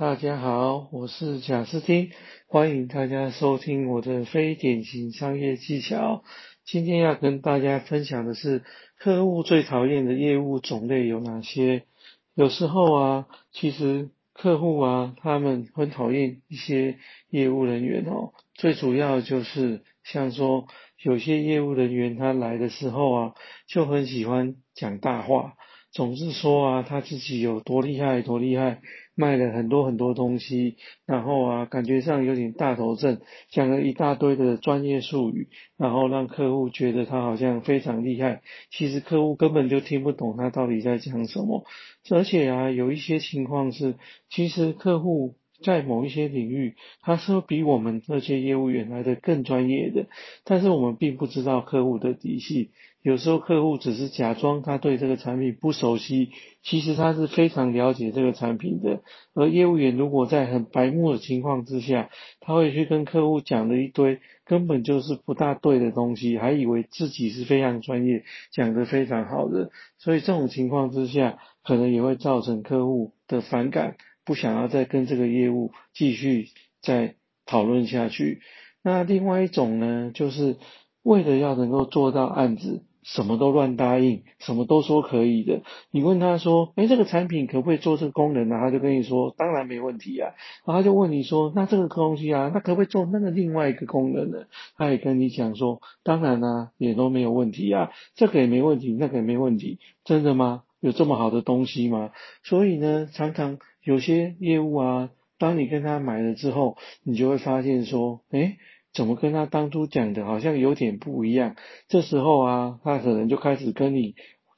大家好，我是贾斯汀，欢迎大家收听我的非典型商业技巧。今天要跟大家分享的是，客户最讨厌的业务种类有哪些？有时候啊，其实客户啊，他们很讨厌一些业务人员哦。最主要就是像说，有些业务人员他来的时候啊，就很喜欢讲大话。总是说啊，他自己有多厉害，多厉害，卖了很多很多东西，然后啊，感觉上有点大头症，讲了一大堆的专业术语，然后让客户觉得他好像非常厉害，其实客户根本就听不懂他到底在讲什么。而且啊，有一些情况是，其实客户。在某一些领域，他是比我们这些业务员来的更专业的，但是我们并不知道客户的底细。有时候客户只是假装他对这个产品不熟悉，其实他是非常了解这个产品的。而业务员如果在很白目的情况之下，他会去跟客户讲了一堆根本就是不大对的东西，还以为自己是非常专业，讲得非常好的。所以这种情况之下，可能也会造成客户的反感。不想要再跟这个业务继续再讨论下去。那另外一种呢，就是为了要能够做到案子，什么都乱答应，什么都说可以的。你问他说，哎，这个产品可不可以做这个功能呢？他就跟你说，当然没问题啊。然后他就问你说，那这个东西啊，那可不可以做那个另外一个功能呢？他也跟你讲说，当然啊，也都没有问题啊，这个也没问题，那个也没问题，真的吗？有这么好的东西吗？所以呢，常常有些业务啊，当你跟他买了之后，你就会发现说，哎，怎么跟他当初讲的好像有点不一样？这时候啊，他可能就开始跟你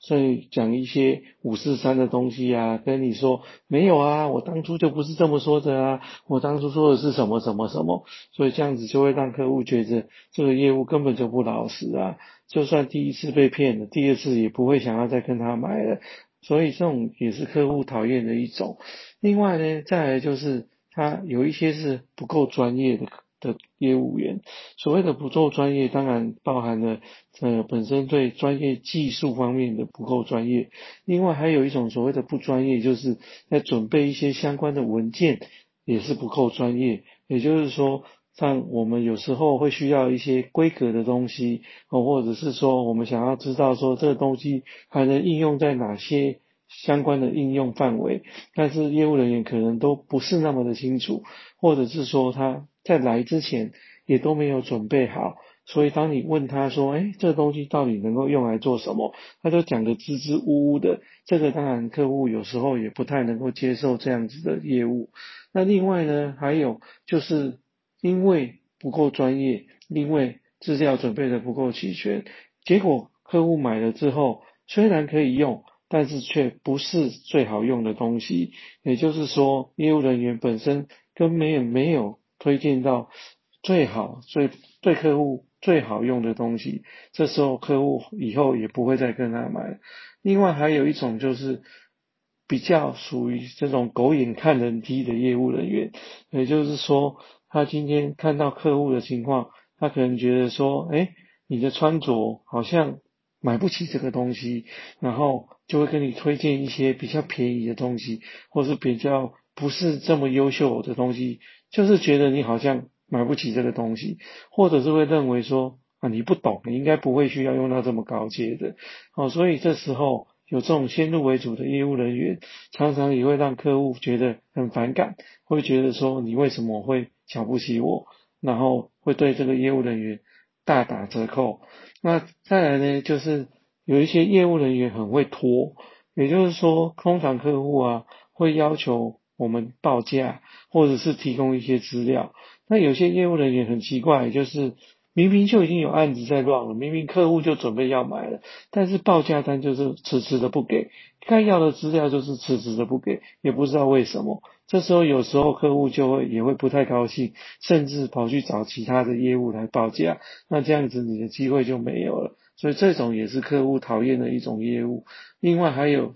在讲一些五四三的东西啊，跟你说没有啊，我当初就不是这么说的啊，我当初说的是什么什么什么，所以这样子就会让客户觉得这个业务根本就不老实啊。就算第一次被骗了，第二次也不会想要再跟他买了，所以这种也是客户讨厌的一种。另外呢，再来就是他有一些是不够专业的的业务员，所谓的不够专业，当然包含了呃本身对专业技术方面的不够专业。另外还有一种所谓的不专业，就是在准备一些相关的文件也是不够专业，也就是说。像我们有时候会需要一些规格的东西，哦，或者是说我们想要知道说这个东西还能应用在哪些相关的应用范围，但是业务人员可能都不是那么的清楚，或者是说他在来之前也都没有准备好，所以当你问他说，哎，这东西到底能够用来做什么，他就讲的支支吾吾的，这个当然客户有时候也不太能够接受这样子的业务。那另外呢，还有就是。因为不够专业，因为资料准备的不够齐全，结果客户买了之后，虽然可以用，但是却不是最好用的东西。也就是说，业务人员本身根本也没有推荐到最好、最对客户最好用的东西。这时候客户以后也不会再跟他买。另外还有一种就是比较属于这种狗眼看人低的业务人员，也就是说。他今天看到客户的情况，他可能觉得说，哎，你的穿着好像买不起这个东西，然后就会跟你推荐一些比较便宜的东西，或是比较不是这么优秀的东西，就是觉得你好像买不起这个东西，或者是会认为说，啊，你不懂，你应该不会需要用到这么高阶的，哦，所以这时候。有这种先入为主的业务人员，常常也会让客户觉得很反感，会觉得说你为什么会瞧不起我，然后会对这个业务人员大打折扣。那再来呢，就是有一些业务人员很会拖，也就是说，通常客户啊会要求我们报价，或者是提供一些资料。那有些业务人员很奇怪，就是。明明就已经有案子在乱了，明明客户就准备要买了，但是报价单就是迟迟的不给，该要的资料就是迟迟的不给，也不知道为什么。这时候有时候客户就会也会不太高兴，甚至跑去找其他的业务来报价，那这样子你的机会就没有了。所以这种也是客户讨厌的一种业务。另外还有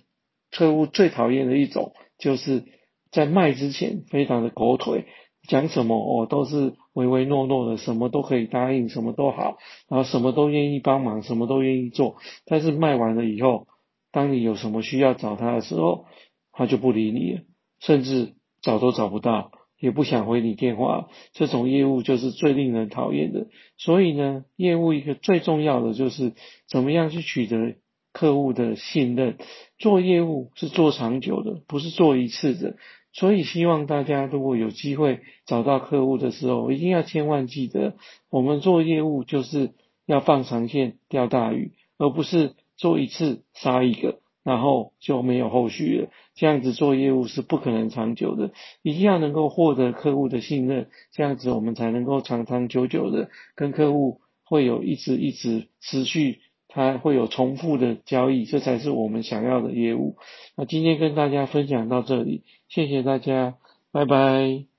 客户最讨厌的一种，就是在卖之前非常的狗腿。讲什么哦，都是唯唯诺诺的，什么都可以答应，什么都好，然后什么都愿意帮忙，什么都愿意做。但是卖完了以后，当你有什么需要找他的时候，他就不理你了，甚至找都找不到，也不想回你电话，这种业务就是最令人讨厌的。所以呢，业务一个最重要的就是怎么样去取得客户的信任。做业务是做长久的，不是做一次的。所以希望大家如果有机会找到客户的时候，一定要千万记得，我们做业务就是要放长线钓大鱼，而不是做一次杀一个，然后就没有后续了。这样子做业务是不可能长久的，一定要能够获得客户的信任，这样子我们才能够长长久久的跟客户会有一直一直持续。它会有重复的交易，这才是我们想要的业务。那今天跟大家分享到这里，谢谢大家，拜拜。